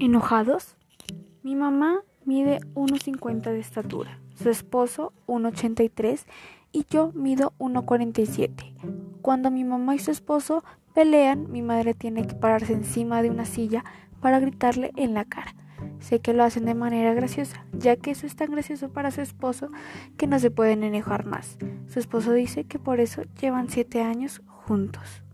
¿Enojados? Mi mamá mide 1,50 de estatura, su esposo 1,83 y yo mido 1,47. Cuando mi mamá y su esposo pelean, mi madre tiene que pararse encima de una silla para gritarle en la cara. Sé que lo hacen de manera graciosa, ya que eso es tan gracioso para su esposo que no se pueden enojar más. Su esposo dice que por eso llevan siete años juntos.